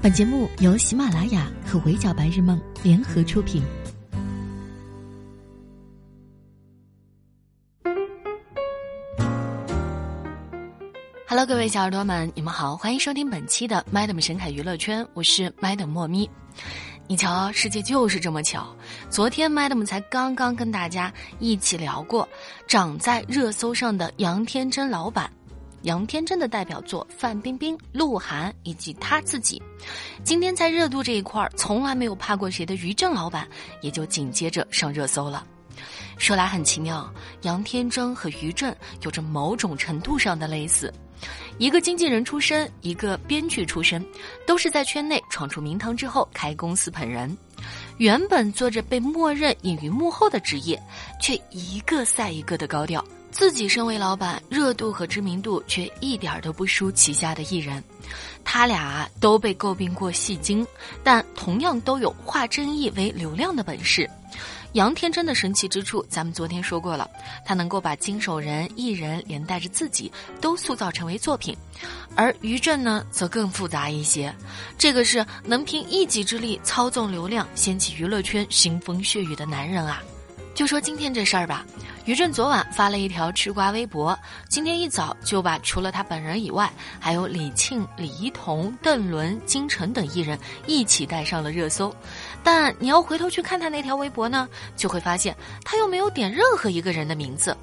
本节目由喜马拉雅和围剿白日梦联合出品。Hello，各位小耳朵们，你们好，欢迎收听本期的 Madam 神凯娱乐圈，我是 Madam 莫咪。你瞧，世界就是这么巧，昨天 Madam 才刚刚跟大家一起聊过长在热搜上的杨天真老板。杨天真的代表作范冰冰、鹿晗以及他自己，今天在热度这一块儿从来没有怕过谁的于正老板，也就紧接着上热搜了。说来很奇妙，杨天真和于正有着某种程度上的类似，一个经纪人出身，一个编剧出身，都是在圈内闯出名堂之后开公司捧人，原本做着被默认隐于幕后的职业，却一个赛一个的高调。自己身为老板，热度和知名度却一点都不输旗下的艺人。他俩都被诟病过戏精，但同样都有化争议为流量的本事。杨天真的神奇之处，咱们昨天说过了，他能够把经手人、艺人连带着自己都塑造成为作品。而于正呢，则更复杂一些，这个是能凭一己之力操纵流量、掀起娱乐圈腥风血雨的男人啊。就说今天这事儿吧。于震昨晚发了一条吃瓜微博，今天一早就把除了他本人以外，还有李沁、李一桐、邓伦、金晨等艺人一起带上了热搜。但你要回头去看他那条微博呢，就会发现他又没有点任何一个人的名字。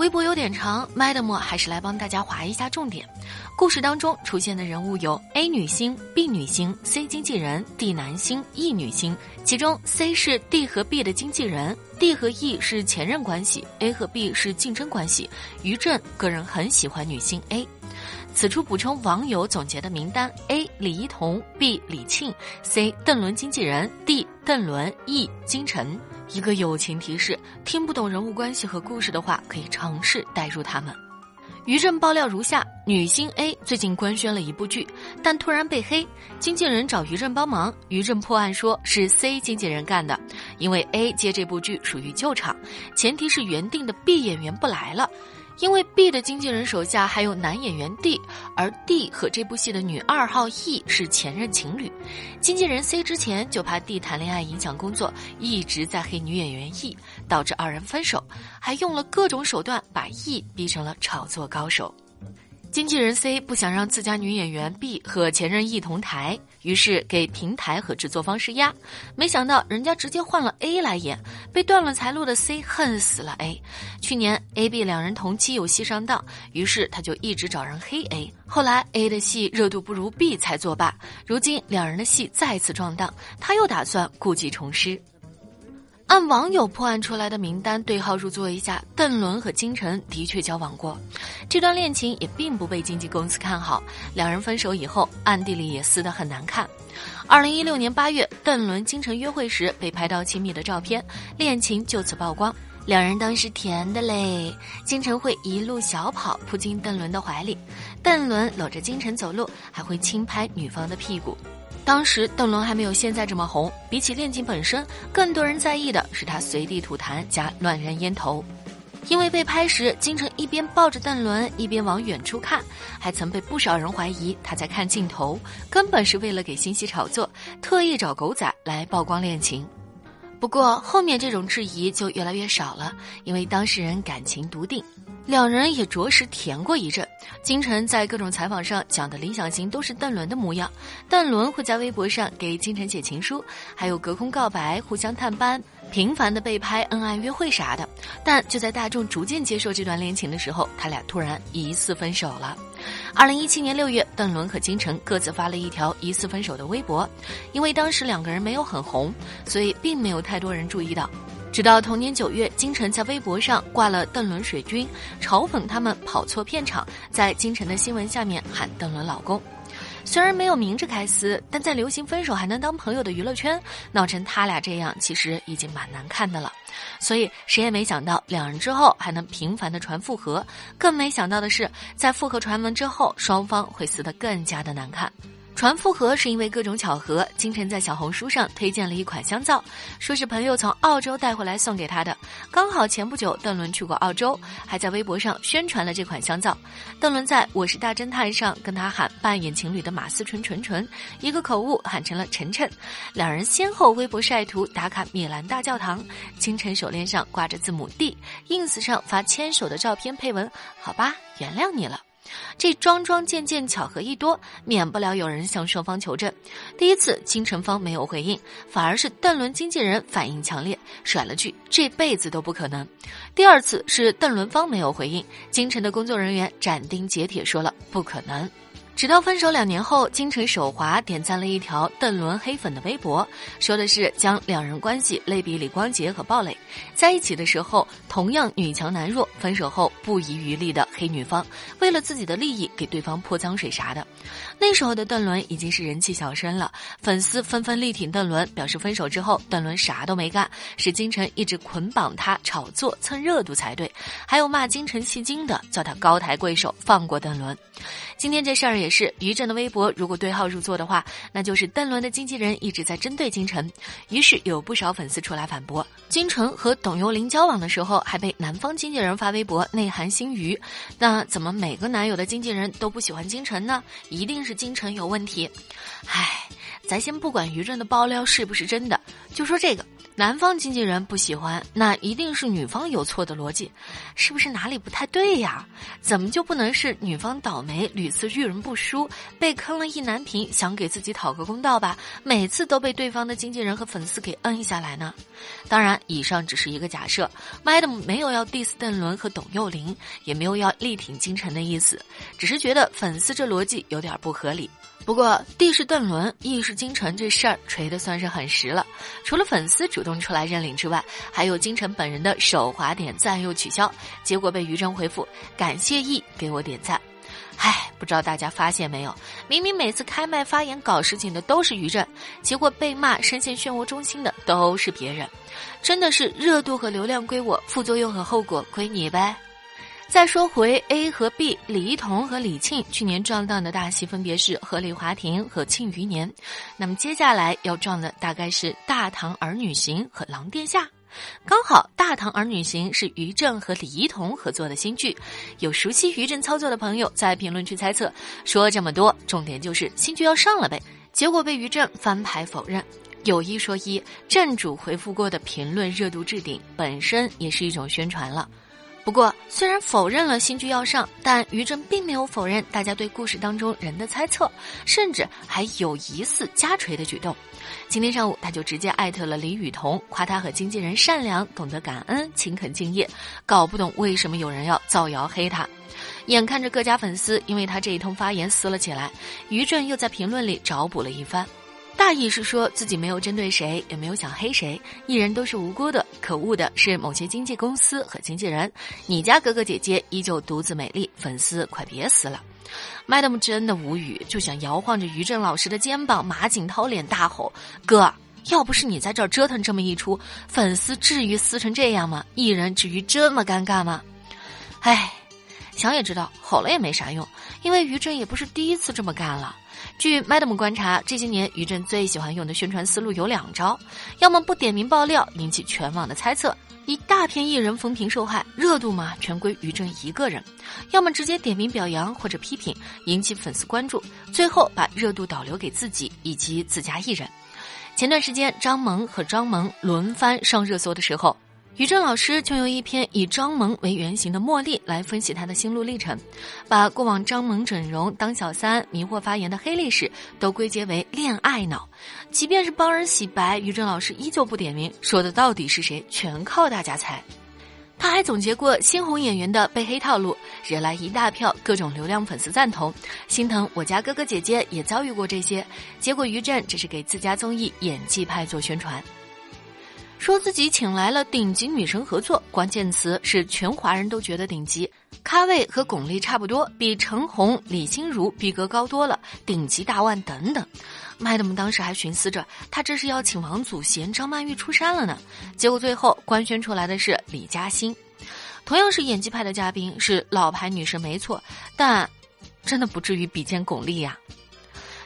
微博有点长，Madam 还是来帮大家划一下重点。故事当中出现的人物有 A 女星、B 女星、C 经纪人、D 男星、E 女星。其中 C 是 D 和 B 的经纪人，D 和 E 是前任关系，A 和 B 是竞争关系。于震个人很喜欢女星 A。此处补充网友总结的名单：A 李一桐，B 李沁，C 邓伦经纪人，D 邓伦，E 金晨。一个友情提示：听不懂人物关系和故事的话，可以尝试代入他们。于正爆料如下：女星 A 最近官宣了一部剧，但突然被黑，经纪人找于正帮忙，于正破案说是 C 经纪人干的，因为 A 接这部剧属于救场，前提是原定的 B 演员不来了。因为 B 的经纪人手下还有男演员 D，而 D 和这部戏的女二号 E 是前任情侣，经纪人 C 之前就怕 D 谈恋爱影响工作，一直在黑女演员 E，导致二人分手，还用了各种手段把 E 逼成了炒作高手。经纪人 C 不想让自家女演员 B 和前任 E 同台，于是给平台和制作方施压。没想到人家直接换了 A 来演，被断了财路的 C 恨死了 A。去年 A、B 两人同期有戏上当，于是他就一直找人黑 A。后来 A 的戏热度不如 B 才作罢，如今两人的戏再次撞档，他又打算故技重施。按网友破案出来的名单对号入座一下，邓伦和金晨的确交往过，这段恋情也并不被经纪公司看好。两人分手以后，暗地里也撕得很难看。二零一六年八月，邓伦金晨约会时被拍到亲密的照片，恋情就此曝光。两人当时甜的嘞，金晨会一路小跑扑进邓伦的怀里，邓伦搂着金晨走路，还会轻拍女方的屁股。当时邓伦还没有现在这么红，比起恋情本身，更多人在意的是他随地吐痰加乱扔烟头。因为被拍时，金晨一边抱着邓伦，一边往远处看，还曾被不少人怀疑他在看镜头，根本是为了给新戏炒作，特意找狗仔来曝光恋情。不过后面这种质疑就越来越少了，因为当事人感情笃定。两人也着实甜过一阵。金晨在各种采访上讲的理想型都是邓伦的模样，邓伦会在微博上给金晨写情书，还有隔空告白、互相探班、频繁的被拍恩爱约会啥的。但就在大众逐渐接受这段恋情的时候，他俩突然疑似分手了。二零一七年六月，邓伦和金晨各自发了一条疑似分手的微博，因为当时两个人没有很红，所以并没有太多人注意到。直到同年九月，金晨在微博上挂了邓伦水军，嘲讽他们跑错片场，在金晨的新闻下面喊邓伦老公。虽然没有明着开撕，但在流行分手还能当朋友的娱乐圈，闹成他俩这样，其实已经蛮难看的了。所以谁也没想到，两人之后还能频繁的传复合，更没想到的是，在复合传闻之后，双方会撕得更加的难看。传复合是因为各种巧合，金晨在小红书上推荐了一款香皂，说是朋友从澳洲带回来送给他的。刚好前不久邓伦去过澳洲，还在微博上宣传了这款香皂。邓伦在我是大侦探上跟他喊扮演情侣的马思纯纯纯，一个口误喊成了晨晨。两人先后微博晒图打卡米兰大教堂，金晨手链上挂着字母 D，ins 上发牵手的照片配文：好吧，原谅你了。这桩桩件件巧合一多，免不了有人向双方求证。第一次，金晨方没有回应，反而是邓伦经纪人反应强烈，甩了句“这辈子都不可能”。第二次是邓伦方没有回应，金晨的工作人员斩钉截铁说了“不可能”。直到分手两年后，金晨手滑点赞了一条邓伦黑粉的微博，说的是将两人关系类比李光洁和鲍蕾，在一起的时候同样女强男弱，分手后不遗余力的黑女方，为了自己的利益给对方泼脏水啥的。那时候的邓伦已经是人气小生了，粉丝纷纷力挺邓伦，表示分手之后邓伦啥都没干，是金晨一直捆绑他炒作蹭热度才对，还有骂金晨戏精的，叫他高抬贵手放过邓伦。今天这事儿也是于震的微博，如果对号入座的话，那就是邓伦的经纪人一直在针对金晨。于是有不少粉丝出来反驳，金晨和董又霖交往的时候还被男方经纪人发微博内涵心鱼，那怎么每个男友的经纪人都不喜欢金晨呢？一定是金晨有问题。唉，咱先不管于震的爆料是不是真的，就说这个。男方经纪人不喜欢，那一定是女方有错的逻辑，是不是哪里不太对呀？怎么就不能是女方倒霉，屡次遇人不淑，被坑了意难平，想给自己讨个公道吧？每次都被对方的经纪人和粉丝给摁下来呢？当然，以上只是一个假设，Madam 没有要 diss 邓伦和董又霖，也没有要力挺金晨的意思，只是觉得粉丝这逻辑有点不合理。不过地是邓伦，E 是金晨，这事儿锤的算是很实了。除了粉丝主动出来认领之外，还有金晨本人的手滑点赞又取消，结果被于正回复感谢 E 给我点赞。唉，不知道大家发现没有，明明每次开麦发言搞事情的都是于正，结果被骂深陷漩涡中心的都是别人。真的是热度和流量归我，副作用和后果归你呗。再说回 A 和 B，李一桐和李沁去年撞档的大戏分别是《和李华庭》和《庆余年》，那么接下来要撞的大概是《大唐儿女行》和《狼殿下》。刚好《大唐儿女行》是于正和李一桐合作的新剧，有熟悉于正操作的朋友在评论区猜测，说这么多，重点就是新剧要上了呗。结果被于正翻牌否认。有一说一，正主回复过的评论热度置顶，本身也是一种宣传了。不过，虽然否认了新剧要上，但于正并没有否认大家对故事当中人的猜测，甚至还有疑似加锤的举动。今天上午，他就直接艾特了李雨桐，夸他和经纪人善良、懂得感恩、勤恳敬业，搞不懂为什么有人要造谣黑他。眼看着各家粉丝因为他这一通发言撕了起来，于正又在评论里找补了一番。大意是说自己没有针对谁，也没有想黑谁，艺人都是无辜的，可恶的是某些经纪公司和经纪人。你家哥哥姐姐依旧独自美丽，粉丝快别撕了。Madam 真的无语，就想摇晃着于正老师的肩膀，马景涛脸大吼：“哥，要不是你在这儿折腾这么一出，粉丝至于撕成这样吗？艺人至于这么尴尬吗？”唉，想也知道，吼了也没啥用，因为于正也不是第一次这么干了。据 Madam 观察，这些年于正最喜欢用的宣传思路有两招：要么不点名爆料，引起全网的猜测，一大片艺人风评受害，热度嘛全归于正一个人；要么直接点名表扬或者批评，引起粉丝关注，最后把热度导流给自己以及自家艺人。前段时间，张萌和张萌轮番上热搜的时候。于正老师就用一篇以张萌为原型的茉莉来分析他的心路历程，把过往张萌整容当小三、迷惑发言的黑历史都归结为恋爱脑。即便是帮人洗白，于正老师依旧不点名，说的到底是谁，全靠大家猜。他还总结过新红演员的被黑套路，惹来一大票各种流量粉丝赞同，心疼我家哥哥姐姐也遭遇过这些。结果于正只是给自家综艺演技派做宣传。说自己请来了顶级女神合作，关键词是全华人都觉得顶级，咖位和巩俐差不多，比陈红、李心如逼格高多了，顶级大腕等等。麦德们当时还寻思着，他这是要请王祖贤、张曼玉出山了呢。结果最后官宣出来的是李嘉欣，同样是演技派的嘉宾，是老牌女神没错，但真的不至于比肩巩俐呀。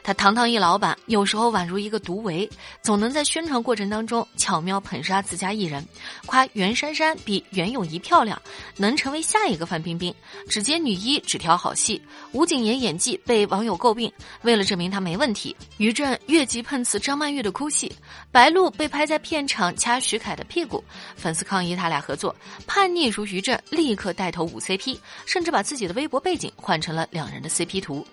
他堂堂一老板，有时候宛如一个毒唯，总能在宣传过程当中巧妙捧杀自家艺人，夸袁姗姗比袁咏仪漂亮，能成为下一个范冰冰，只接女一，只挑好戏。吴谨言演技被网友诟病，为了证明他没问题，于正越级碰瓷张曼玉的哭戏，白鹿被拍在片场掐徐凯的屁股，粉丝抗议他俩合作，叛逆如于正立刻带头舞 CP，甚至把自己的微博背景换成了两人的 CP 图，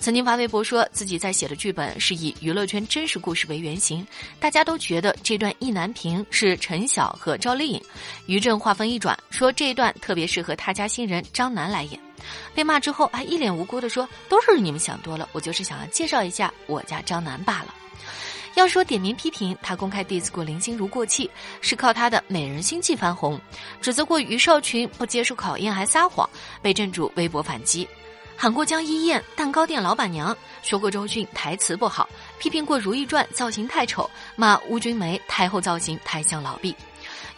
曾经发微博说自己在写的剧本是以娱乐圈真实故事为原型，大家都觉得这段意难平是陈晓和赵丽颖，于正话锋一转说这一段特别适合他家新人张楠来演，被骂之后还一脸无辜的说都是你们想多了，我就是想要介绍一下我家张楠罢了。要说点名批评他公开 diss 过林心如过气，是靠他的美人心计翻红，指责过于少群不接受考验还撒谎，被正主微博反击。喊过江一燕蛋糕店老板娘，说过周迅台词不好，批评过《如懿传》造型太丑，骂邬君梅太后造型太像老毕。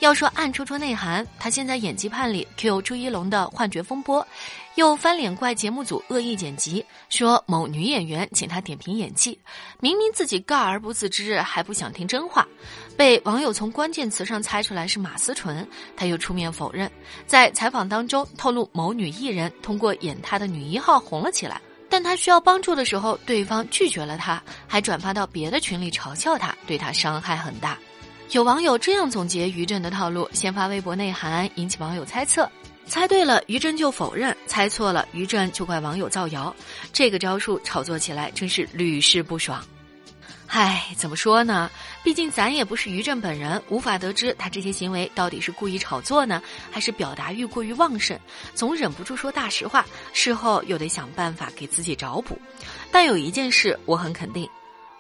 要说暗戳戳内涵，他现在演技派里 Q 朱一龙的幻觉风波，又翻脸怪节目组恶意剪辑，说某女演员请他点评演技，明明自己尬而不自知，还不想听真话。被网友从关键词上猜出来是马思纯，他又出面否认。在采访当中透露，某女艺人通过演他的女一号红了起来，但他需要帮助的时候，对方拒绝了他，还转发到别的群里嘲笑他，对他伤害很大。有网友这样总结于正的套路：先发微博内涵，引起网友猜测，猜对了于正就否认，猜错了于正就怪网友造谣。这个招数炒作起来真是屡试不爽。唉，怎么说呢？毕竟咱也不是于正本人，无法得知他这些行为到底是故意炒作呢，还是表达欲过于旺盛，总忍不住说大实话，事后又得想办法给自己找补。但有一件事我很肯定，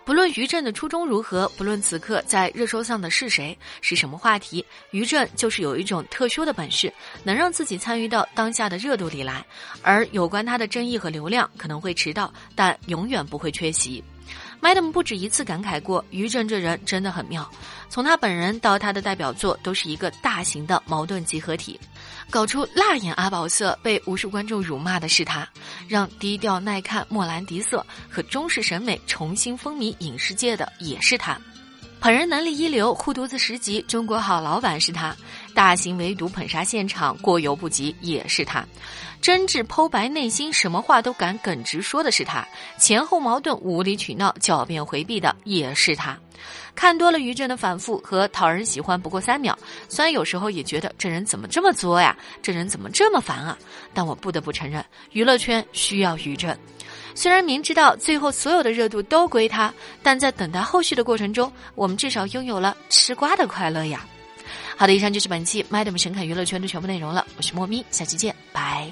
不论于震的初衷如何，不论此刻在热搜上的是谁，是什么话题，于震就是有一种特殊的本事，能让自己参与到当下的热度里来。而有关他的争议和流量可能会迟到，但永远不会缺席。Madam 不止一次感慨过，于正这人真的很妙。从他本人到他的代表作，都是一个大型的矛盾集合体。搞出辣眼阿宝色，被无数观众辱骂的是他；让低调耐看莫兰迪色和中式审美重新风靡影视界的也是他。捧人能力一流，护犊子十级，中国好老板是他；大型围堵捧杀现场过犹不及，也是他。真挚剖白内心，什么话都敢耿直说的是他；前后矛盾、无理取闹、狡辩回避的也是他。看多了于正的反复和讨人喜欢不过三秒，虽然有时候也觉得这人怎么这么作呀，这人怎么这么烦啊，但我不得不承认，娱乐圈需要于正。虽然明知道最后所有的热度都归他，但在等待后续的过程中，我们至少拥有了吃瓜的快乐呀。好的，以上就是本期 Madam 神侃娱乐圈的全部内容了，我是莫咪，下期见，拜。